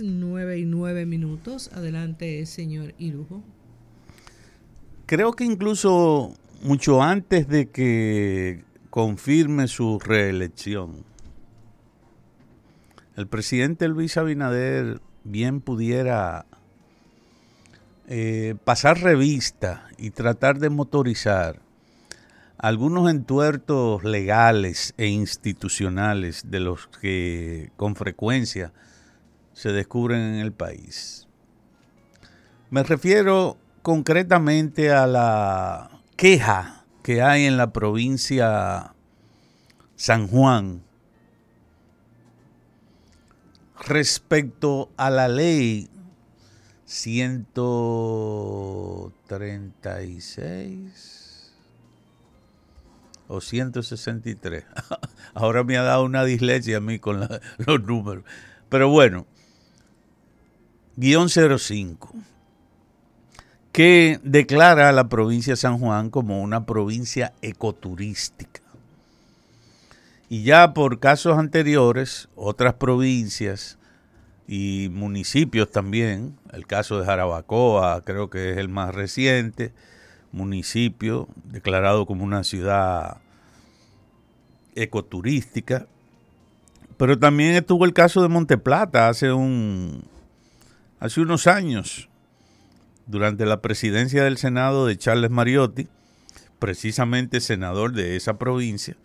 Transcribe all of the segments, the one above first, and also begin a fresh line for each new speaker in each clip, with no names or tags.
las 9 y 9 minutos. Adelante, señor Irujo.
Creo que incluso mucho antes de que confirme su reelección, el presidente Luis Abinader bien pudiera eh, pasar revista y tratar de motorizar algunos entuertos legales e institucionales de los que con frecuencia se descubren en el país. Me refiero concretamente a la queja que hay en la provincia San Juan respecto a la ley 136 o 163. Ahora me ha dado una dislexia a mí con los números. Pero bueno, 05, que declara a la provincia de San Juan como una provincia ecoturística. Y ya por casos anteriores, otras provincias y municipios también, el caso de Jarabacoa creo que es el más reciente, municipio declarado como una ciudad ecoturística. Pero también estuvo el caso de Monteplata hace un hace unos años, durante la presidencia del Senado de Charles Mariotti, precisamente senador de esa provincia,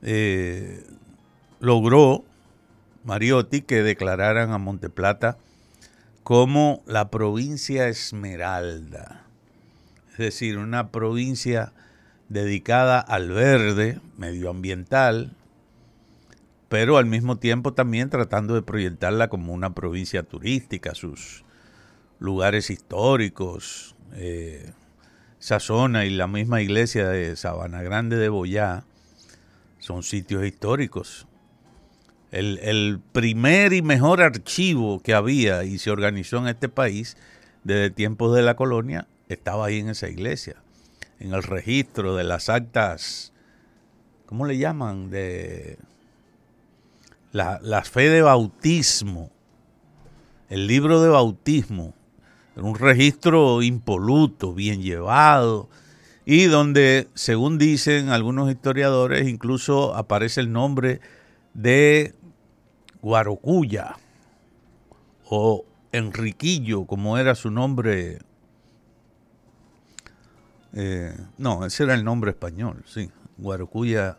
eh, logró Mariotti que declararan a Monteplata como la provincia Esmeralda es decir, una provincia dedicada al verde, medioambiental, pero al mismo tiempo también tratando de proyectarla como una provincia turística, sus lugares históricos, eh, esa zona y la misma iglesia de Sabana Grande de Boyá son sitios históricos. El, el, primer y mejor archivo que había y se organizó en este país desde tiempos de la colonia estaba ahí en esa iglesia, en el registro de las actas, ¿cómo le llaman? De la, fe de bautismo, el libro de bautismo, un registro impoluto, bien llevado, y donde, según dicen algunos historiadores, incluso aparece el nombre de Guarocuya o Enriquillo, como era su nombre eh, no, ese era el nombre español, sí. Guarocuya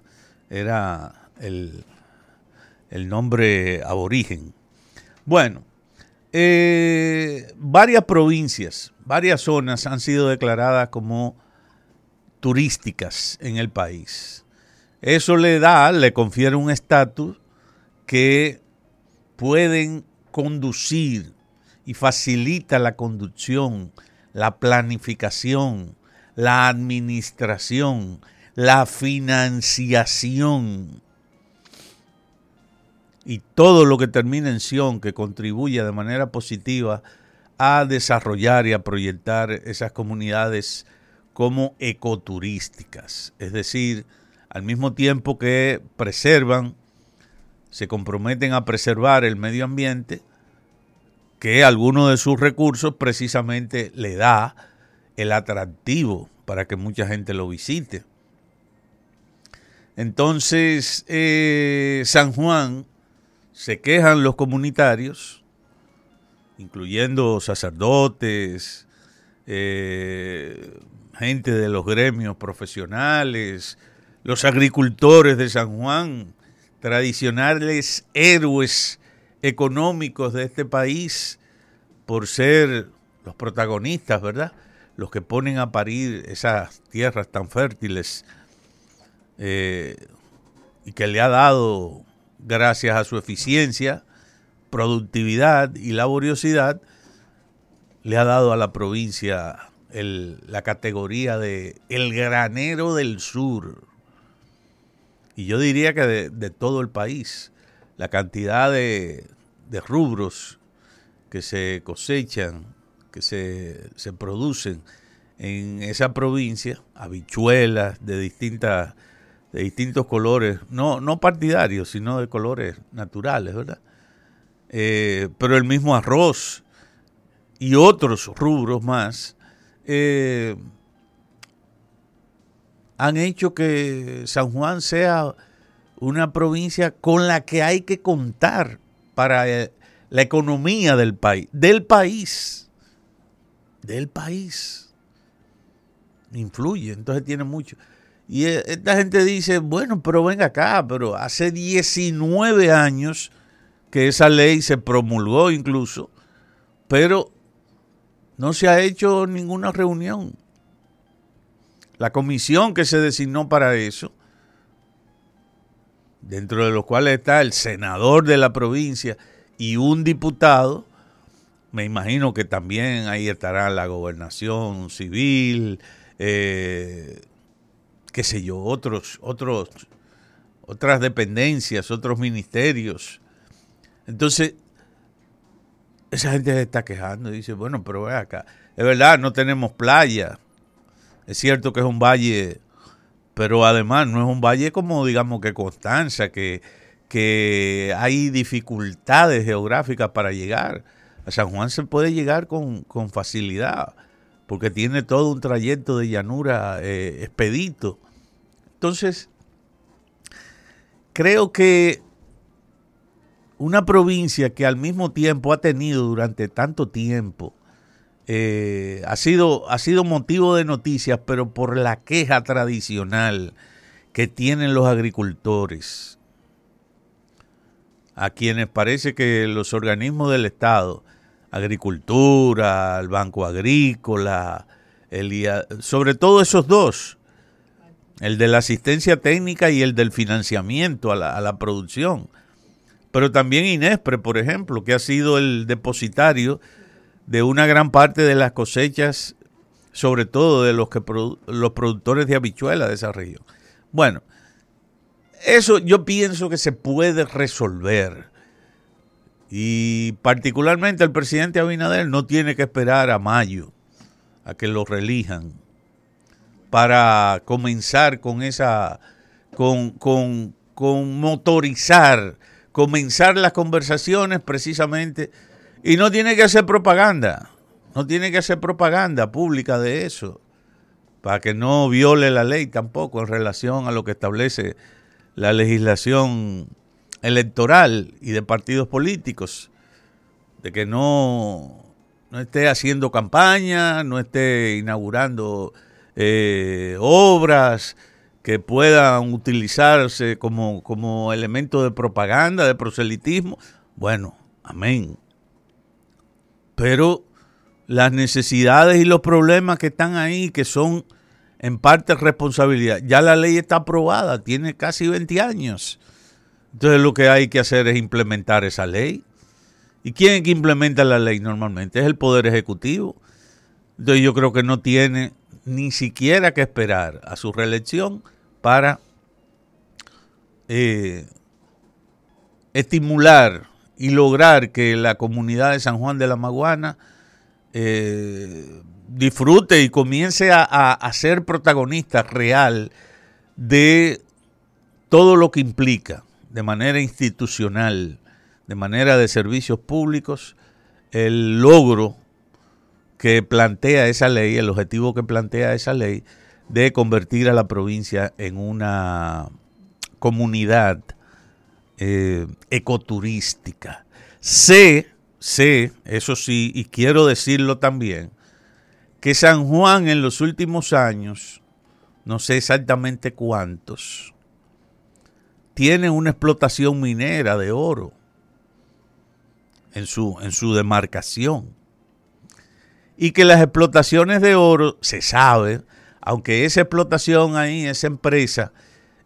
era el, el nombre aborigen. Bueno, eh, varias provincias, varias zonas han sido declaradas como turísticas en el país. Eso le da, le confiere un estatus que pueden conducir y facilita la conducción, la planificación, la administración, la financiación y todo lo que termina en sion que contribuya de manera positiva a desarrollar y a proyectar esas comunidades como ecoturísticas, es decir, al mismo tiempo que preservan, se comprometen a preservar el medio ambiente, que alguno de sus recursos precisamente le da el atractivo para que mucha gente lo visite. Entonces, eh, San Juan, se quejan los comunitarios, incluyendo sacerdotes, eh, gente de los gremios profesionales, los agricultores de San Juan, tradicionales héroes económicos de este país, por ser los protagonistas, ¿verdad? los que ponen a parir esas tierras tan fértiles eh, y que le ha dado, gracias a su eficiencia, productividad y laboriosidad, le ha dado a la provincia la categoría de el granero del sur. Y yo diría que de, todo el país, la cantidad de, rubros que se cosechan que se producen en esa provincia, habichuelas de distintas de distintos colores, no, no partidarios, sino de colores naturales, ¿verdad? eh, pero el mismo arroz y otros rubros más eh, han hecho que San Juan sea una provincia con la que hay que contar para eh, la economía del país, del país, del país. Influye, entonces tiene mucho. Y eh, esta gente dice, bueno, pero venga acá, pero hace 19 años que esa ley se promulgó incluso, pero no se ha hecho ninguna reunión. La comisión que se designó para eso dentro de los cuales está el senador de la provincia y un diputado, me imagino que también ahí estará la gobernación civil, eh, qué sé yo, otros, otros, otras dependencias, otros ministerios. Entonces, esa gente se está quejando y dice, bueno, pero ve acá, es verdad, no tenemos playa, es cierto que es un valle pero además no es un valle como digamos que Constanza, que, que hay dificultades geográficas para llegar. A San Juan se puede llegar con, facilidad, porque tiene todo un trayecto de llanura eh, expedito. Entonces, creo que una provincia que al mismo tiempo ha tenido durante tanto tiempo eh, ha, sido, ha sido motivo de noticias, pero por la queja tradicional que tienen los agricultores, a quienes parece que los organismos del Estado, agricultura, el Banco Agrícola, el, sobre todo esos dos, el de la asistencia técnica y el del financiamiento a la, producción, pero también Inespre, por ejemplo, que ha sido el depositario de una gran parte de las cosechas, sobre todo de los, que los productores de habichuelas de esa región. Bueno, eso yo pienso que se puede resolver. Y particularmente el presidente Abinader no tiene que esperar a mayo a que lo relijan para comenzar con esa, con, con, con motorizar, comenzar las conversaciones precisamente. Y no tiene que hacer propaganda, no tiene que hacer propaganda pública de eso, para que no viole la ley tampoco en relación a lo que establece la legislación electoral y de partidos políticos, de que no, no esté haciendo campaña, no esté inaugurando eh, obras que puedan utilizarse como, como elemento de propaganda, de proselitismo. Bueno, amén pero las necesidades y los problemas que están ahí, que son en parte responsabilidad, ya la ley está aprobada, tiene casi 20 años. Entonces lo que hay que hacer es implementar esa ley. ¿Y quién es que implementa la ley normalmente? Es el Poder Ejecutivo. Entonces yo creo que no tiene ni siquiera que esperar a su reelección para eh, estimular y lograr que la comunidad de San Juan de la Maguana eh, disfrute y comience a, ser protagonista real de todo lo que implica de manera institucional, de manera de servicios públicos, el logro que plantea esa ley, el objetivo que plantea esa ley de convertir a la provincia en una comunidad eh, ecoturística. Sé, sé, eso sí, y quiero decirlo también, que San Juan en los últimos años, no sé exactamente cuántos, tiene una explotación minera de oro en su, en su demarcación. Y que las explotaciones de oro, se sabe, aunque esa explotación ahí, esa empresa,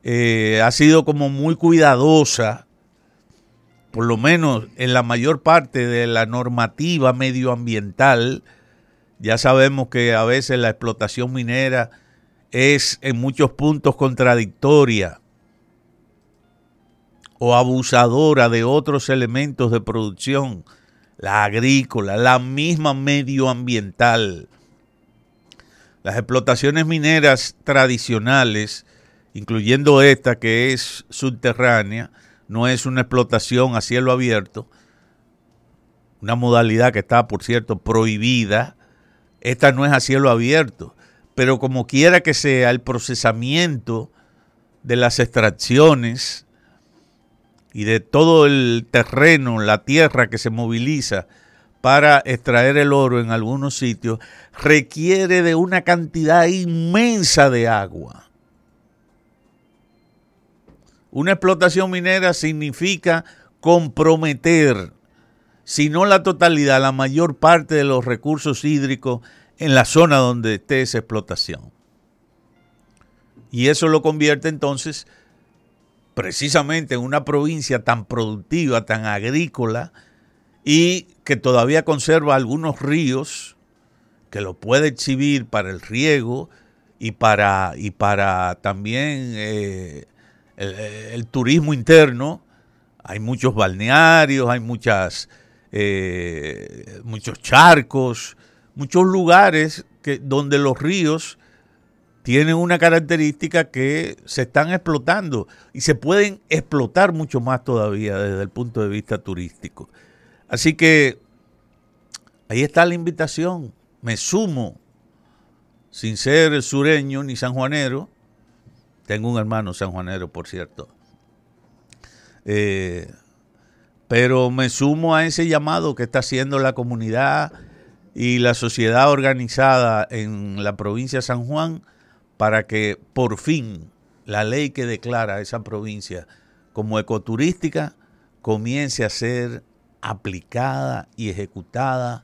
eh, ha sido como muy cuidadosa, por lo menos en la mayor parte de la normativa medioambiental. Ya sabemos que a veces la explotación minera es en muchos puntos contradictoria o abusadora de otros elementos de producción, la agrícola, la misma medioambiental. Las explotaciones mineras tradicionales incluyendo esta que es subterránea, no es una explotación a cielo abierto, una modalidad que está, por cierto, prohibida. Esta no es a cielo abierto, pero como quiera que sea el procesamiento de las extracciones y de todo el terreno, la tierra que se moviliza para extraer el oro en algunos sitios, requiere de una cantidad inmensa de agua. Una explotación minera significa comprometer, si no la totalidad, la mayor parte de los recursos hídricos en la zona donde esté esa explotación. Y eso lo convierte entonces precisamente en una provincia tan productiva, tan agrícola, y que todavía conserva algunos ríos que lo puede exhibir para el riego y para, y para también eh, el, turismo interno. Hay muchos balnearios, hay muchas, eh, muchos charcos, muchos lugares que, donde los ríos tienen una característica que se están explotando y se pueden explotar mucho más todavía desde el punto de vista turístico. Así que ahí está la invitación. Me sumo, sin ser sureño ni sanjuanero. Tengo un hermano sanjuanero, por cierto. Eh, pero me sumo a ese llamado que está haciendo la comunidad y la sociedad organizada en la provincia de San Juan para que por fin la ley que declara esa provincia como ecoturística comience a ser aplicada y ejecutada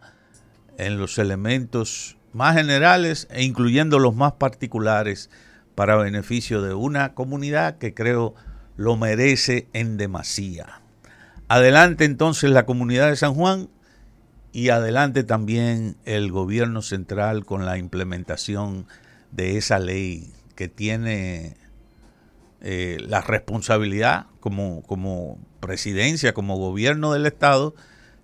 en los elementos más generales e incluyendo los más particulares para beneficio de una comunidad que creo lo merece en demasía. Adelante entonces la comunidad de San Juan y adelante también el gobierno central con la implementación de esa ley que tiene eh, la responsabilidad como, como presidencia, como gobierno del Estado,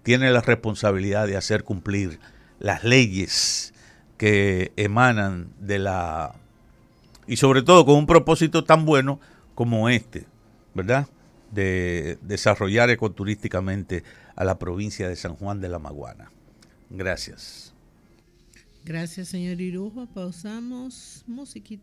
tiene la responsabilidad de hacer cumplir las leyes que emanan de la... y sobre todo con un propósito tan bueno como este, ¿verdad? De desarrollar ecoturísticamente a la provincia de San Juan de la Maguana. Gracias.
Gracias, señor Irujo. Pausamos musiquita.